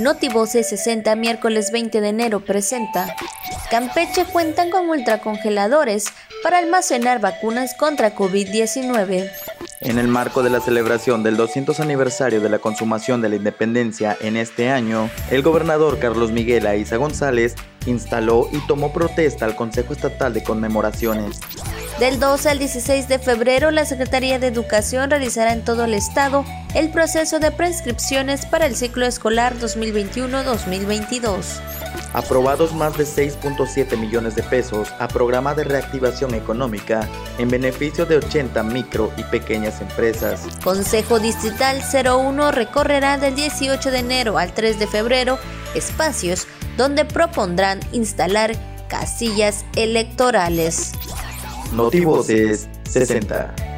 Notivoce 60, miércoles 20 de enero, presenta. Campeche cuentan con ultracongeladores para almacenar vacunas contra COVID-19. En el marco de la celebración del 200 aniversario de la consumación de la independencia en este año, el gobernador Carlos Miguel Aiza González instaló y tomó protesta al Consejo Estatal de Conmemoraciones. Del 12 al 16 de febrero, la Secretaría de Educación realizará en todo el estado el proceso de prescripciones para el ciclo escolar 2021-2022. Aprobados más de 6.7 millones de pesos a programa de reactivación económica en beneficio de 80 micro y pequeñas empresas. Consejo Distrital 01 recorrerá del 18 de enero al 3 de febrero espacios donde propondrán instalar casillas electorales. Notivoces 60.